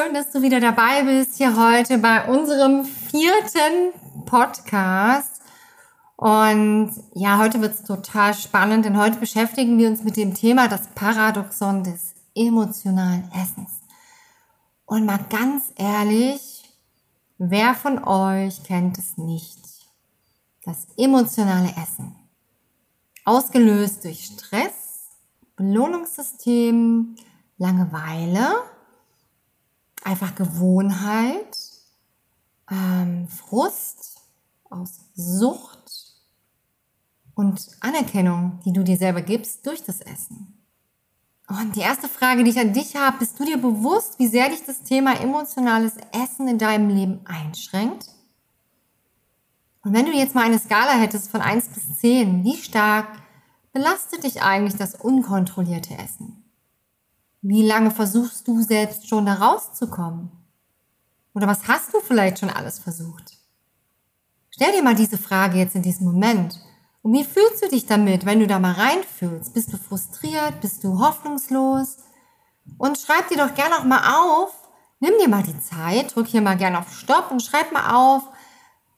Schön, dass du wieder dabei bist hier heute bei unserem vierten Podcast. Und ja, heute wird es total spannend, denn heute beschäftigen wir uns mit dem Thema das Paradoxon des emotionalen Essens. Und mal ganz ehrlich, wer von euch kennt es nicht? Das emotionale Essen. Ausgelöst durch Stress, Belohnungssystem, Langeweile, einfach Gewohnheit, ähm, Frust aus Sucht und Anerkennung, die du dir selber gibst durch das Essen. Und die erste Frage, die ich an dich habe, bist du dir bewusst, wie sehr dich das Thema emotionales Essen in deinem Leben einschränkt? Und wenn du jetzt mal eine Skala hättest von 1 bis 10, wie stark belastet dich eigentlich das unkontrollierte Essen? Wie lange versuchst du selbst schon da rauszukommen? Oder was hast du vielleicht schon alles versucht? Stell dir mal diese Frage jetzt in diesem Moment. Und wie fühlst du dich damit, wenn du da mal reinfühlst? Bist du frustriert? Bist du hoffnungslos? Und schreib dir doch gerne auch mal auf, nimm dir mal die Zeit, drück hier mal gerne auf Stopp und schreib mal auf,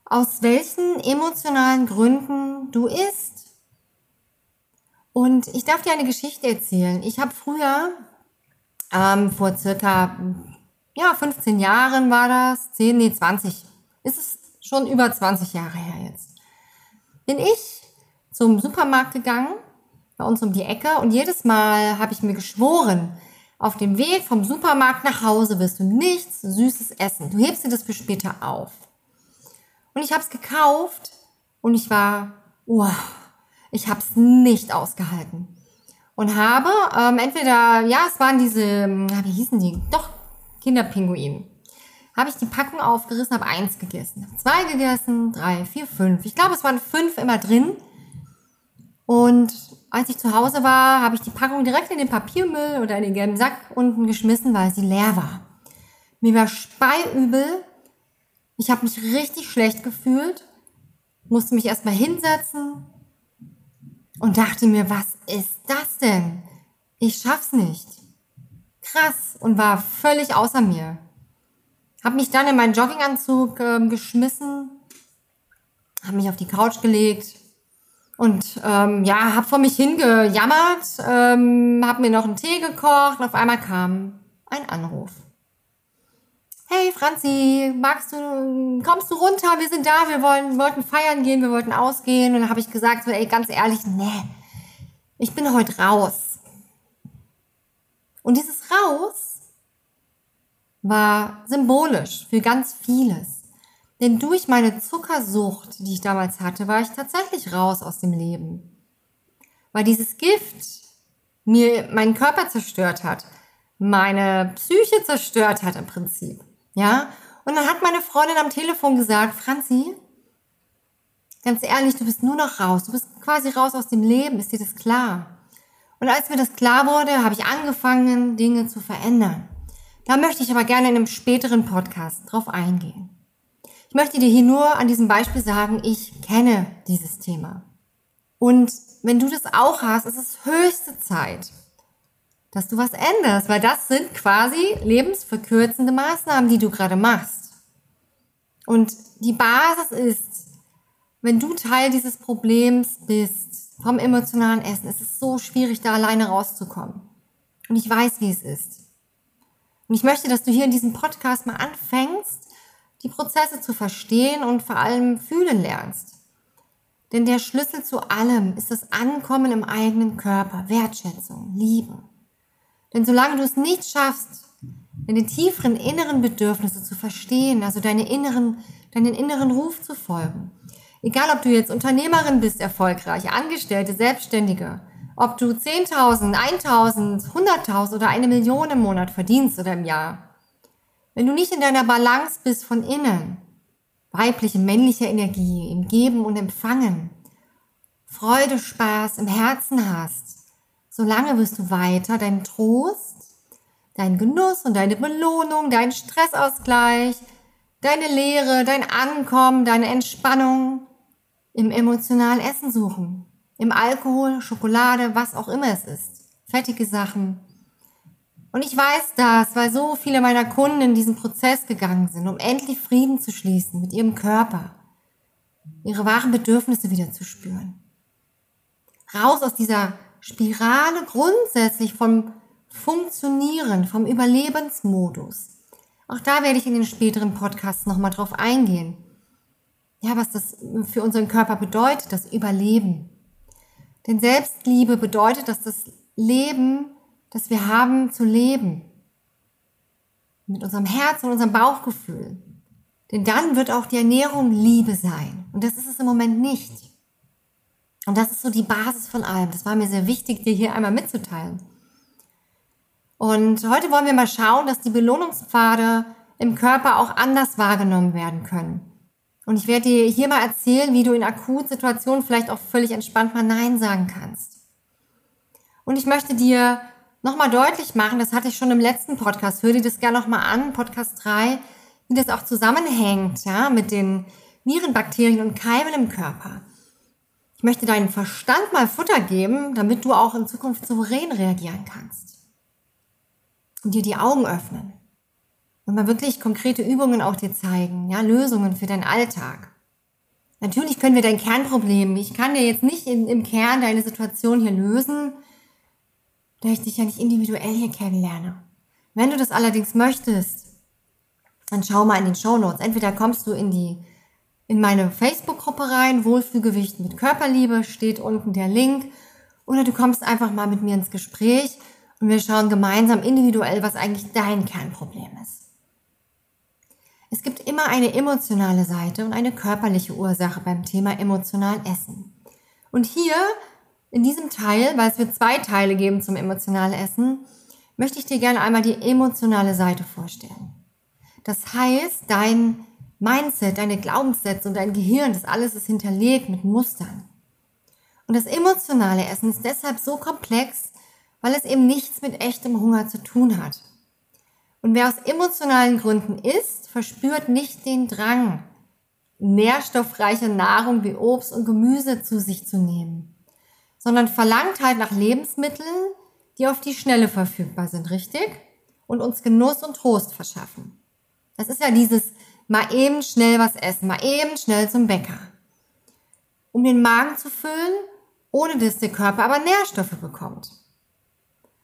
aus welchen emotionalen Gründen du isst. Und ich darf dir eine Geschichte erzählen. Ich habe früher ähm, vor circa, ja, 15 Jahren war das, 10, nee, 20, ist es schon über 20 Jahre her jetzt. Bin ich zum Supermarkt gegangen, bei uns um die Ecke, und jedes Mal habe ich mir geschworen, auf dem Weg vom Supermarkt nach Hause wirst du nichts Süßes essen. Du hebst dir das für später auf. Und ich habe es gekauft und ich war, oh, ich habe es nicht ausgehalten und habe ähm, entweder, ja, es waren diese, ähm, wie hießen die? Doch, Kinderpinguin. Habe ich die Packung aufgerissen, habe eins gegessen, zwei gegessen, drei, vier, fünf. Ich glaube, es waren fünf immer drin. Und als ich zu Hause war, habe ich die Packung direkt in den Papiermüll oder in den gelben Sack unten geschmissen, weil sie leer war. Mir war speiübel. Ich habe mich richtig schlecht gefühlt, musste mich erstmal hinsetzen, und dachte mir, was ist das denn? Ich schaff's nicht. Krass und war völlig außer mir. Hab mich dann in meinen Jogginganzug äh, geschmissen, hab mich auf die Couch gelegt und ähm, ja, hab vor mich hingejammert, ähm, hab mir noch einen Tee gekocht und auf einmal kam ein Anruf hey Franzi, magst du, kommst du runter, wir sind da, wir wollen, wollten feiern gehen, wir wollten ausgehen. Und dann habe ich gesagt, so, ey, ganz ehrlich, nee, ich bin heute raus. Und dieses Raus war symbolisch für ganz vieles. Denn durch meine Zuckersucht, die ich damals hatte, war ich tatsächlich raus aus dem Leben. Weil dieses Gift mir meinen Körper zerstört hat, meine Psyche zerstört hat im Prinzip. Ja? Und dann hat meine Freundin am Telefon gesagt, Franzi, ganz ehrlich, du bist nur noch raus. Du bist quasi raus aus dem Leben. Ist dir das klar? Und als mir das klar wurde, habe ich angefangen, Dinge zu verändern. Da möchte ich aber gerne in einem späteren Podcast drauf eingehen. Ich möchte dir hier nur an diesem Beispiel sagen, ich kenne dieses Thema. Und wenn du das auch hast, ist es höchste Zeit, dass du was änderst, weil das sind quasi lebensverkürzende Maßnahmen, die du gerade machst. Und die Basis ist, wenn du Teil dieses Problems bist, vom emotionalen Essen, es ist so schwierig, da alleine rauszukommen. Und ich weiß, wie es ist. Und ich möchte, dass du hier in diesem Podcast mal anfängst, die Prozesse zu verstehen und vor allem fühlen lernst. Denn der Schlüssel zu allem ist das Ankommen im eigenen Körper, Wertschätzung, Liebe. Denn solange du es nicht schaffst, deine tieferen inneren Bedürfnisse zu verstehen, also deine inneren, deinen inneren Ruf zu folgen, egal ob du jetzt Unternehmerin bist, erfolgreich, Angestellte, Selbstständige, ob du 10.000, 1.000, 100.000 oder eine Million im Monat verdienst oder im Jahr, wenn du nicht in deiner Balance bist von innen, weibliche, männliche Energie im Geben und Empfangen, Freude, Spaß im Herzen hast, solange wirst du weiter deinen Trost, deinen Genuss und deine Belohnung, deinen Stressausgleich, deine Lehre, dein Ankommen, deine Entspannung im emotionalen Essen suchen. Im Alkohol, Schokolade, was auch immer es ist. Fettige Sachen, und ich weiß das, weil so viele meiner Kunden in diesen Prozess gegangen sind, um endlich Frieden zu schließen mit ihrem Körper, ihre wahren Bedürfnisse wieder zu spüren. Raus aus dieser Spirale grundsätzlich vom Funktionieren, vom Überlebensmodus. Auch da werde ich in den späteren Podcasts nochmal drauf eingehen. Ja, was das für unseren Körper bedeutet, das Überleben. Denn Selbstliebe bedeutet, dass das Leben das wir haben zu leben. Mit unserem Herz und unserem Bauchgefühl. Denn dann wird auch die Ernährung Liebe sein. Und das ist es im Moment nicht. Und das ist so die Basis von allem. Das war mir sehr wichtig, dir hier einmal mitzuteilen. Und heute wollen wir mal schauen, dass die Belohnungspfade im Körper auch anders wahrgenommen werden können. Und ich werde dir hier mal erzählen, wie du in Akutsituationen vielleicht auch völlig entspannt mal Nein sagen kannst. Und ich möchte dir nochmal deutlich machen, das hatte ich schon im letzten Podcast, hör dir das gerne nochmal an, Podcast 3, wie das auch zusammenhängt, ja, mit den Viren, Bakterien und Keimen im Körper. Ich möchte deinen Verstand mal Futter geben, damit du auch in Zukunft souverän reagieren kannst. Und dir die Augen öffnen. Und mal wirklich konkrete Übungen auch dir zeigen, ja, Lösungen für deinen Alltag. Natürlich können wir dein Kernproblem, ich kann dir jetzt nicht in, im Kern deine Situation hier lösen, da ich dich ja nicht individuell hier kennenlerne. Wenn du das allerdings möchtest, dann schau mal in den Show Notes. Entweder kommst du in die in meine Facebook-Gruppe rein, Wohlfühlgewicht mit Körperliebe, steht unten der Link, oder du kommst einfach mal mit mir ins Gespräch und wir schauen gemeinsam individuell, was eigentlich dein Kernproblem ist. Es gibt immer eine emotionale Seite und eine körperliche Ursache beim Thema emotional Essen. Und hier in diesem Teil, weil es wird zwei Teile geben zum emotionalen Essen, möchte ich dir gerne einmal die emotionale Seite vorstellen. Das heißt, dein Mindset, deine Glaubenssätze und dein Gehirn, das alles ist hinterlegt mit Mustern. Und das emotionale Essen ist deshalb so komplex, weil es eben nichts mit echtem Hunger zu tun hat. Und wer aus emotionalen Gründen isst, verspürt nicht den Drang, nährstoffreiche Nahrung wie Obst und Gemüse zu sich zu nehmen sondern verlangt halt nach Lebensmitteln, die auf die Schnelle verfügbar sind, richtig? Und uns Genuss und Trost verschaffen. Das ist ja dieses mal eben schnell was essen, mal eben schnell zum Bäcker. Um den Magen zu füllen, ohne dass der Körper aber Nährstoffe bekommt.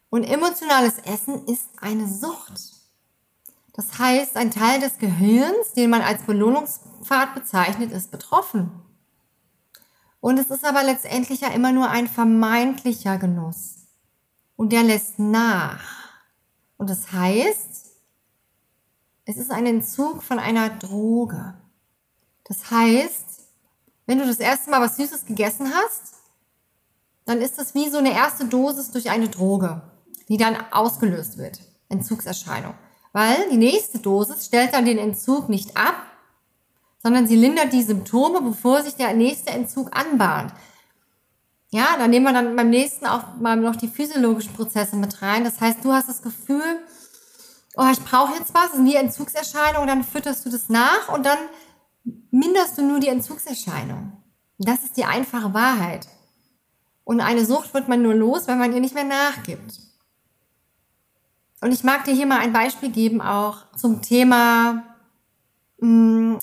Und emotionales Essen ist eine Sucht. Das heißt, ein Teil des Gehirns, den man als Belohnungspfad bezeichnet, ist betroffen. Und es ist aber letztendlich ja immer nur ein vermeintlicher Genuss. Und der lässt nach. Und das heißt, es ist ein Entzug von einer Droge. Das heißt, wenn du das erste Mal was Süßes gegessen hast, dann ist das wie so eine erste Dosis durch eine Droge, die dann ausgelöst wird. Entzugserscheinung. Weil die nächste Dosis stellt dann den Entzug nicht ab, sondern sie lindert die Symptome, bevor sich der nächste Entzug anbahnt. Ja, dann nehmen wir dann beim nächsten auch mal noch die physiologischen Prozesse mit rein. Das heißt, du hast das Gefühl, oh, ich brauche jetzt was, das sind die Entzugserscheinungen, dann fütterst du das nach und dann minderst du nur die Entzugserscheinung. Das ist die einfache Wahrheit. Und eine Sucht wird man nur los, wenn man ihr nicht mehr nachgibt. Und ich mag dir hier mal ein Beispiel geben, auch zum Thema, mh, mm,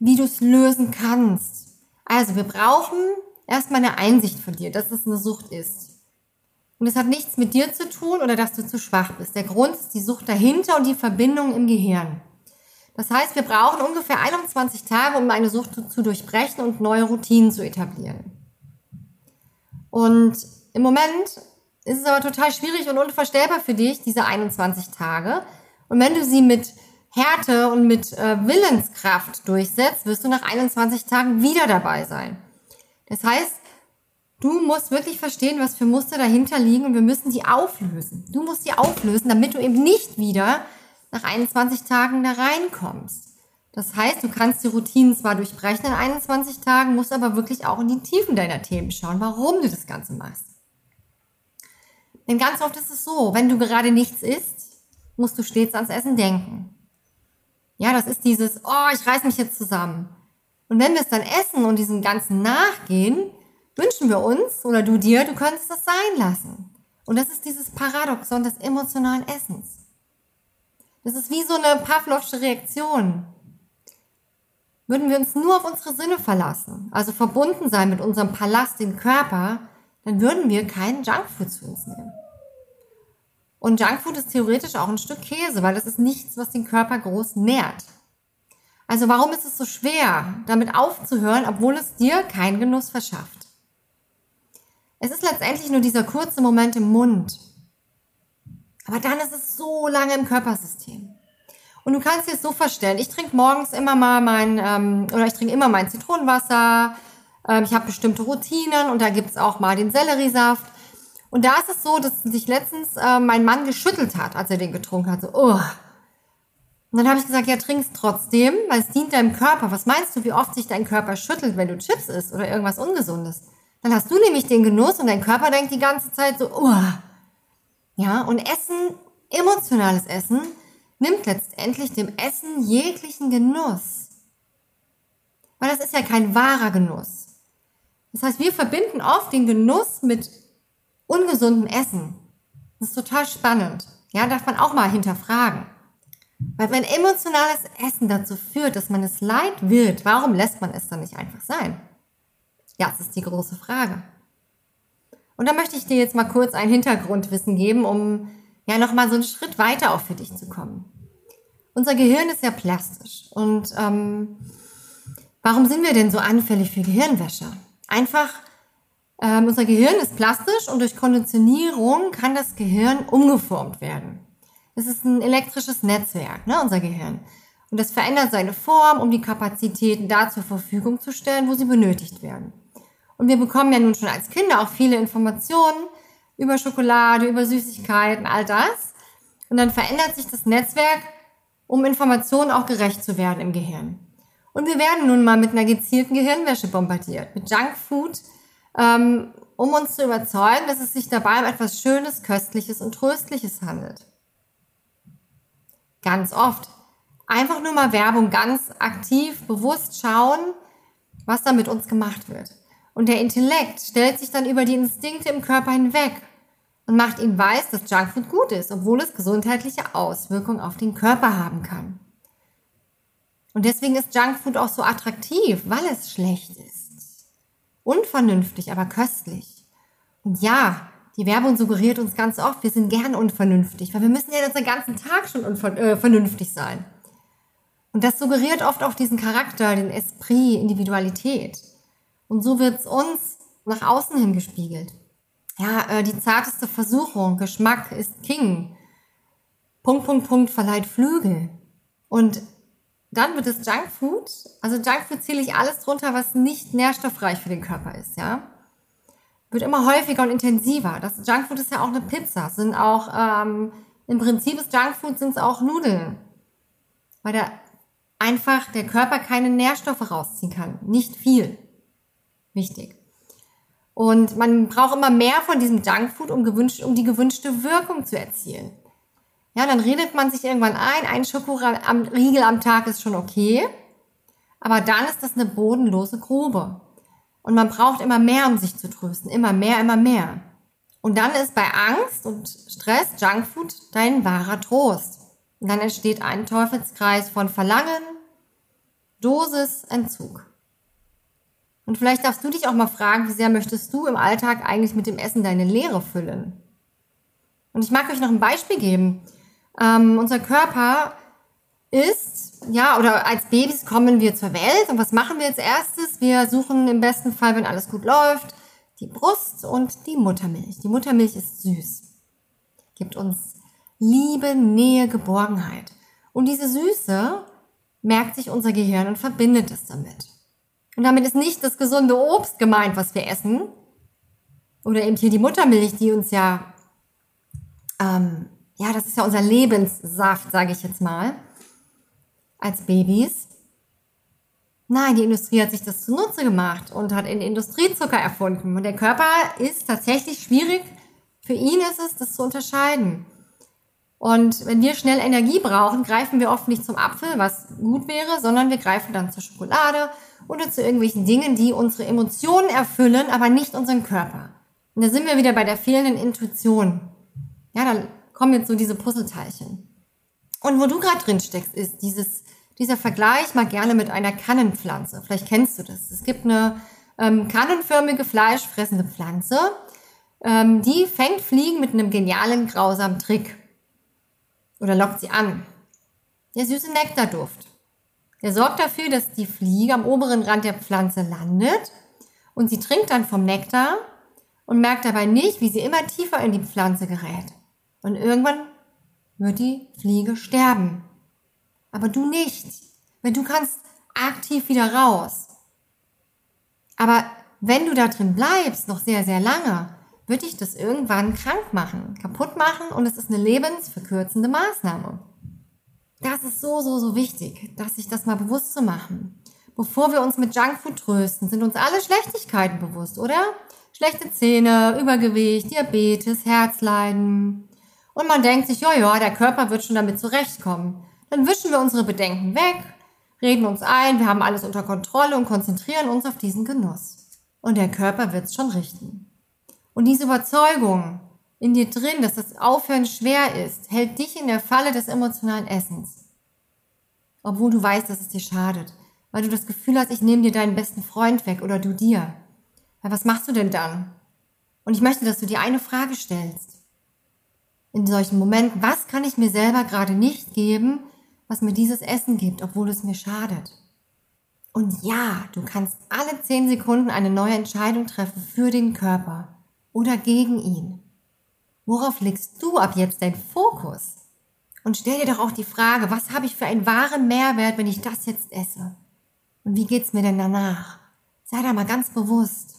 wie du es lösen kannst. Also wir brauchen erstmal eine Einsicht von dir, dass es eine Sucht ist. Und es hat nichts mit dir zu tun oder dass du zu schwach bist. Der Grund ist die Sucht dahinter und die Verbindung im Gehirn. Das heißt, wir brauchen ungefähr 21 Tage, um eine Sucht zu durchbrechen und neue Routinen zu etablieren. Und im Moment ist es aber total schwierig und unvorstellbar für dich, diese 21 Tage. Und wenn du sie mit Härte und mit äh, Willenskraft durchsetzt, wirst du nach 21 Tagen wieder dabei sein. Das heißt, du musst wirklich verstehen, was für Muster dahinter liegen und wir müssen die auflösen. Du musst die auflösen, damit du eben nicht wieder nach 21 Tagen da reinkommst. Das heißt, du kannst die Routinen zwar durchbrechen in 21 Tagen, musst aber wirklich auch in die Tiefen deiner Themen schauen, warum du das Ganze machst. Denn ganz oft ist es so, wenn du gerade nichts isst, musst du stets ans Essen denken. Ja, das ist dieses, oh, ich reiß mich jetzt zusammen. Und wenn wir es dann essen und diesem Ganzen nachgehen, wünschen wir uns oder du dir, du könntest das sein lassen. Und das ist dieses Paradoxon des emotionalen Essens. Das ist wie so eine Pavlovsche Reaktion. Würden wir uns nur auf unsere Sinne verlassen, also verbunden sein mit unserem Palast, dem Körper, dann würden wir keinen Junkfood zu uns nehmen. Und Junkfood ist theoretisch auch ein Stück Käse, weil das ist nichts, was den Körper groß nährt. Also warum ist es so schwer, damit aufzuhören, obwohl es dir keinen Genuss verschafft? Es ist letztendlich nur dieser kurze Moment im Mund, aber dann ist es so lange im Körpersystem. Und du kannst dir es so vorstellen, ich trinke morgens immer mal mein, ähm, oder ich trinke immer mein Zitronenwasser, ähm, ich habe bestimmte Routinen und da gibt's auch mal den Selleriesaft. Und da ist es so, dass sich letztens äh, mein Mann geschüttelt hat, als er den getrunken hat. So, oh. Und dann habe ich gesagt, ja, trink's trotzdem, weil es dient deinem Körper. Was meinst du, wie oft sich dein Körper schüttelt, wenn du Chips isst oder irgendwas Ungesundes? Dann hast du nämlich den Genuss und dein Körper denkt die ganze Zeit so, oh, ja, und Essen, emotionales Essen, nimmt letztendlich dem Essen jeglichen Genuss. Weil das ist ja kein wahrer Genuss. Das heißt, wir verbinden oft den Genuss mit ungesundem Essen. Das ist total spannend. Ja, darf man auch mal hinterfragen. Weil wenn emotionales Essen dazu führt, dass man es leid wird, warum lässt man es dann nicht einfach sein? Das ist die große Frage. Und da möchte ich dir jetzt mal kurz ein Hintergrundwissen geben, um ja nochmal so einen Schritt weiter auch für dich zu kommen. Unser Gehirn ist ja plastisch. Und ähm, warum sind wir denn so anfällig für Gehirnwäsche? Einfach, ähm, unser Gehirn ist plastisch und durch Konditionierung kann das Gehirn umgeformt werden. Es ist ein elektrisches Netzwerk, ne, unser Gehirn. Und das verändert seine Form, um die Kapazitäten da zur Verfügung zu stellen, wo sie benötigt werden. Und wir bekommen ja nun schon als Kinder auch viele Informationen über Schokolade, über Süßigkeiten, all das. Und dann verändert sich das Netzwerk, um Informationen auch gerecht zu werden im Gehirn. Und wir werden nun mal mit einer gezielten Gehirnwäsche bombardiert, mit Junkfood, ähm, um uns zu überzeugen, dass es sich dabei um etwas Schönes, Köstliches und Tröstliches handelt. Ganz oft. Einfach nur mal Werbung ganz aktiv, bewusst schauen, was da mit uns gemacht wird. Und der Intellekt stellt sich dann über die Instinkte im Körper hinweg und macht ihm weiß, dass Junkfood gut ist, obwohl es gesundheitliche Auswirkungen auf den Körper haben kann. Und deswegen ist Junkfood auch so attraktiv, weil es schlecht ist. Unvernünftig, aber köstlich. Und ja, die Werbung suggeriert uns ganz oft, wir sind gern unvernünftig, weil wir müssen ja unseren ganzen Tag schon äh, sein. Und das suggeriert oft auch diesen Charakter, den Esprit, Individualität. Und so wird es uns nach außen hin gespiegelt. Ja, äh, die zarteste Versuchung, Geschmack ist King. Punkt, Punkt, Punkt verleiht Flügel. Und dann wird es Junkfood. Also Junkfood zähle ich alles drunter, was nicht nährstoffreich für den Körper ist, ja. Wird immer häufiger und intensiver. Das Junkfood ist ja auch eine Pizza. Sind auch, ähm, im Prinzip ist Junkfood sind es auch Nudeln. Weil der einfach der Körper keine Nährstoffe rausziehen kann. Nicht viel. Wichtig. Und man braucht immer mehr von diesem Junkfood, um, gewünscht, um die gewünschte Wirkung zu erzielen. Ja, dann redet man sich irgendwann ein, ein Schokoriegel am Tag ist schon okay. Aber dann ist das eine bodenlose Grube. Und man braucht immer mehr, um sich zu trösten. Immer mehr, immer mehr. Und dann ist bei Angst und Stress Junkfood dein wahrer Trost. Und dann entsteht ein Teufelskreis von Verlangen, Dosis, Entzug. Und vielleicht darfst du dich auch mal fragen, wie sehr möchtest du im Alltag eigentlich mit dem Essen deine Leere füllen? Und ich mag euch noch ein Beispiel geben. Ähm, unser Körper ist, ja, oder als Babys kommen wir zur Welt und was machen wir als erstes? Wir suchen im besten Fall, wenn alles gut läuft, die Brust und die Muttermilch. Die Muttermilch ist süß, gibt uns Liebe, Nähe, Geborgenheit. Und diese Süße merkt sich unser Gehirn und verbindet es damit. Und damit ist nicht das gesunde Obst gemeint, was wir essen. Oder eben hier die Muttermilch, die uns ja, ähm, ja, das ist ja unser Lebenssaft, sage ich jetzt mal, als Babys. Nein, die Industrie hat sich das zunutze gemacht und hat in Industriezucker erfunden. Und der Körper ist tatsächlich schwierig. Für ihn ist es, das zu unterscheiden. Und wenn wir schnell Energie brauchen, greifen wir oft nicht zum Apfel, was gut wäre, sondern wir greifen dann zur Schokolade oder zu irgendwelchen Dingen, die unsere Emotionen erfüllen, aber nicht unseren Körper. Und da sind wir wieder bei der fehlenden Intuition. Ja, dann kommen jetzt so diese Puzzleteilchen. Und wo du gerade drin steckst, ist dieses, dieser Vergleich mal gerne mit einer Kannenpflanze. Vielleicht kennst du das. Es gibt eine ähm, kannenförmige, fleischfressende Pflanze, ähm, die fängt Fliegen mit einem genialen, grausamen Trick oder lockt sie an. Der süße Nektarduft. Der sorgt dafür, dass die Fliege am oberen Rand der Pflanze landet und sie trinkt dann vom Nektar und merkt dabei nicht, wie sie immer tiefer in die Pflanze gerät. Und irgendwann wird die Fliege sterben. Aber du nicht, weil du kannst aktiv wieder raus. Aber wenn du da drin bleibst, noch sehr, sehr lange, wird dich das irgendwann krank machen, kaputt machen und es ist eine lebensverkürzende Maßnahme. Das ist so, so, so wichtig, dass sich das mal bewusst zu machen. Bevor wir uns mit Junkfood trösten, sind uns alle Schlechtigkeiten bewusst, oder? Schlechte Zähne, Übergewicht, Diabetes, Herzleiden. Und man denkt sich, ja, ja, der Körper wird schon damit zurechtkommen. Dann wischen wir unsere Bedenken weg, reden uns ein, wir haben alles unter Kontrolle und konzentrieren uns auf diesen Genuss. Und der Körper wird's schon richten. Und diese Überzeugung in dir drin, dass das Aufhören schwer ist, hält dich in der Falle des emotionalen Essens. Obwohl du weißt, dass es dir schadet. Weil du das Gefühl hast, ich nehme dir deinen besten Freund weg oder du dir. Weil was machst du denn dann? Und ich möchte, dass du dir eine Frage stellst. In solchen Momenten, was kann ich mir selber gerade nicht geben, was mir dieses Essen gibt, obwohl es mir schadet? Und ja, du kannst alle zehn Sekunden eine neue Entscheidung treffen für den Körper oder gegen ihn? Worauf legst du ab jetzt deinen Fokus? Und stell dir doch auch die Frage, was habe ich für einen wahren Mehrwert, wenn ich das jetzt esse? Und wie geht's mir denn danach? Sei da mal ganz bewusst.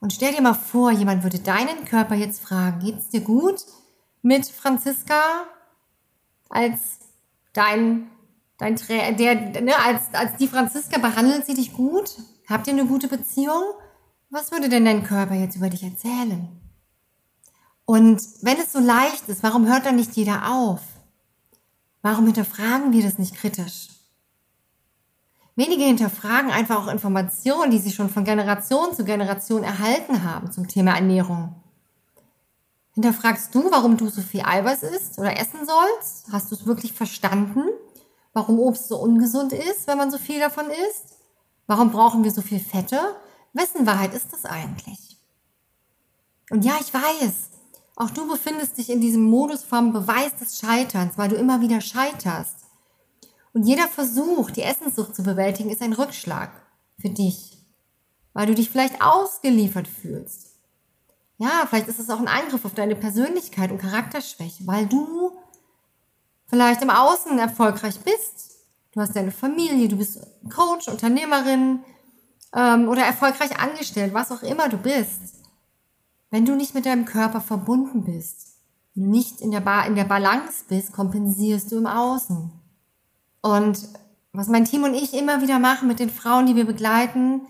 Und stell dir mal vor, jemand würde deinen Körper jetzt fragen, geht's dir gut mit Franziska als dein, dein der, ne, als, als die Franziska behandelt sie dich gut? Habt ihr eine gute Beziehung? Was würde denn dein Körper jetzt über dich erzählen? Und wenn es so leicht ist, warum hört dann nicht jeder auf? Warum hinterfragen wir das nicht kritisch? Wenige hinterfragen einfach auch Informationen, die sie schon von Generation zu Generation erhalten haben zum Thema Ernährung. Hinterfragst du, warum du so viel Eiweiß isst oder essen sollst? Hast du es wirklich verstanden, warum Obst so ungesund ist, wenn man so viel davon isst? Warum brauchen wir so viel Fette? Wessen Wahrheit ist das eigentlich? Und ja, ich weiß, auch du befindest dich in diesem Modus vom Beweis des Scheiterns, weil du immer wieder scheiterst. Und jeder Versuch, die Essenssucht zu bewältigen, ist ein Rückschlag für dich, weil du dich vielleicht ausgeliefert fühlst. Ja, vielleicht ist es auch ein Angriff auf deine Persönlichkeit und Charakterschwäche, weil du vielleicht im Außen erfolgreich bist. Du hast deine Familie, du bist Coach, Unternehmerin, ähm, oder erfolgreich angestellt, was auch immer du bist, wenn du nicht mit deinem Körper verbunden bist, nicht in der, ba in der Balance bist, kompensierst du im Außen. Und was mein Team und ich immer wieder machen mit den Frauen, die wir begleiten,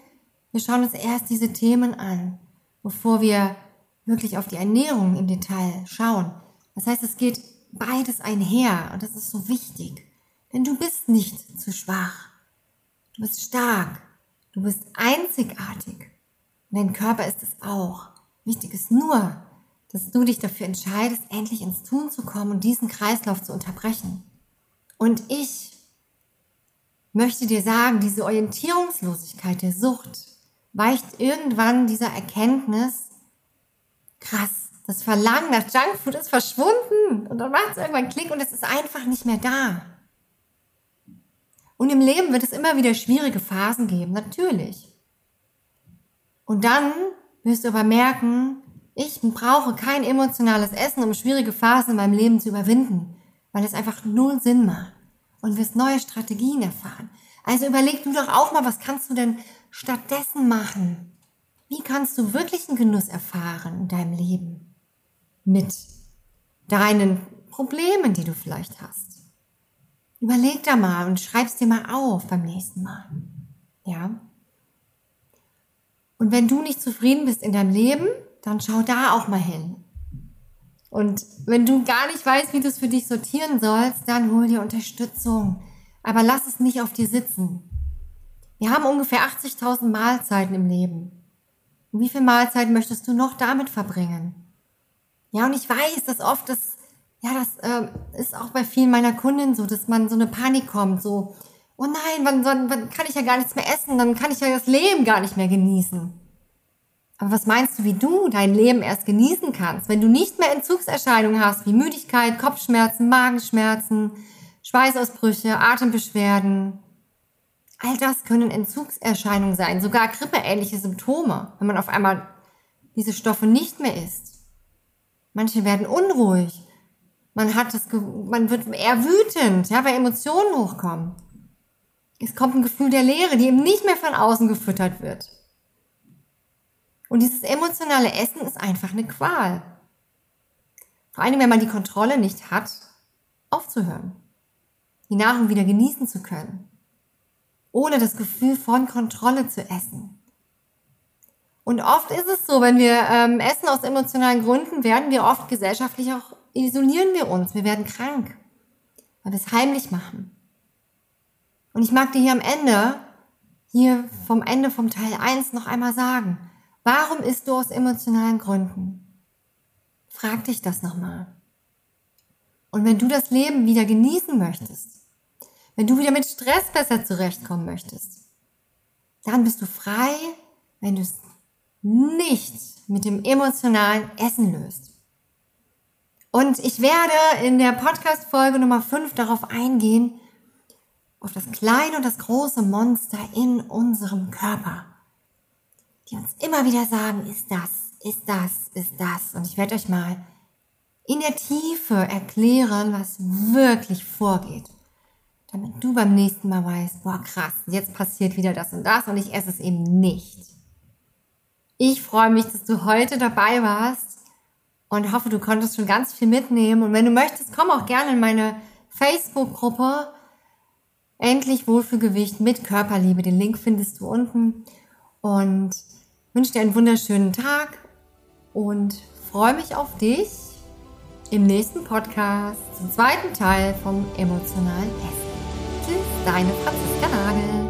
Wir schauen uns erst diese Themen an, bevor wir wirklich auf die Ernährung im Detail schauen. Das heißt, es geht beides einher und das ist so wichtig. Denn du bist nicht zu schwach. Du bist stark. Du bist einzigartig. Und dein Körper ist es auch. Wichtig ist nur, dass du dich dafür entscheidest, endlich ins Tun zu kommen und diesen Kreislauf zu unterbrechen. Und ich möchte dir sagen, diese Orientierungslosigkeit der Sucht weicht irgendwann dieser Erkenntnis, krass, das Verlangen nach Junkfood ist verschwunden und dann macht es irgendwann Klick und es ist einfach nicht mehr da. Und im Leben wird es immer wieder schwierige Phasen geben, natürlich. Und dann wirst du aber merken, ich brauche kein emotionales Essen, um schwierige Phasen in meinem Leben zu überwinden, weil es einfach null Sinn macht. Und wirst neue Strategien erfahren. Also überleg du doch auch mal, was kannst du denn stattdessen machen? Wie kannst du wirklichen Genuss erfahren in deinem Leben? Mit deinen Problemen, die du vielleicht hast. Überleg da mal und schreib's dir mal auf beim nächsten Mal. Ja? Und wenn du nicht zufrieden bist in deinem Leben, dann schau da auch mal hin. Und wenn du gar nicht weißt, wie du es für dich sortieren sollst, dann hol dir Unterstützung. Aber lass es nicht auf dir sitzen. Wir haben ungefähr 80.000 Mahlzeiten im Leben. Und wie viele Mahlzeiten möchtest du noch damit verbringen? Ja, und ich weiß, dass oft das ja, das äh, ist auch bei vielen meiner Kunden so, dass man so eine Panik kommt, so, oh nein, wann, wann, wann kann ich ja gar nichts mehr essen, dann kann ich ja das Leben gar nicht mehr genießen. Aber was meinst du, wie du dein Leben erst genießen kannst, wenn du nicht mehr Entzugserscheinungen hast, wie Müdigkeit, Kopfschmerzen, Magenschmerzen, Schweißausbrüche, Atembeschwerden? All das können Entzugserscheinungen sein, sogar grippeähnliche Symptome, wenn man auf einmal diese Stoffe nicht mehr isst. Manche werden unruhig, man hat das, man wird eher wütend, ja, weil Emotionen hochkommen. Es kommt ein Gefühl der Leere, die eben nicht mehr von außen gefüttert wird. Und dieses emotionale Essen ist einfach eine Qual. Vor allem, wenn man die Kontrolle nicht hat, aufzuhören. Die Nahrung wieder genießen zu können. Ohne das Gefühl von Kontrolle zu essen. Und oft ist es so, wenn wir ähm, essen aus emotionalen Gründen, werden wir oft gesellschaftlich auch isolieren wir uns, wir werden krank, weil wir es heimlich machen. Und ich mag dir hier am Ende, hier vom Ende vom Teil 1 noch einmal sagen, warum isst du aus emotionalen Gründen? Frag dich das nochmal. Und wenn du das Leben wieder genießen möchtest, wenn du wieder mit Stress besser zurechtkommen möchtest, dann bist du frei, wenn du es nicht mit dem emotionalen Essen löst. Und ich werde in der Podcast-Folge Nummer 5 darauf eingehen, auf das kleine und das große Monster in unserem Körper, die uns immer wieder sagen, ist das, ist das, ist das. Und ich werde euch mal in der Tiefe erklären, was wirklich vorgeht, damit du beim nächsten Mal weißt, boah krass, jetzt passiert wieder das und das und ich esse es eben nicht. Ich freue mich, dass du heute dabei warst und hoffe, du konntest schon ganz viel mitnehmen. Und wenn du möchtest, komm auch gerne in meine Facebook-Gruppe. Endlich Wohlfühlgewicht mit Körperliebe. Den Link findest du unten. Und wünsche dir einen wunderschönen Tag und freue mich auf dich im nächsten Podcast zum zweiten Teil vom emotionalen Essen. Tschüss, deine Franziska Nagel.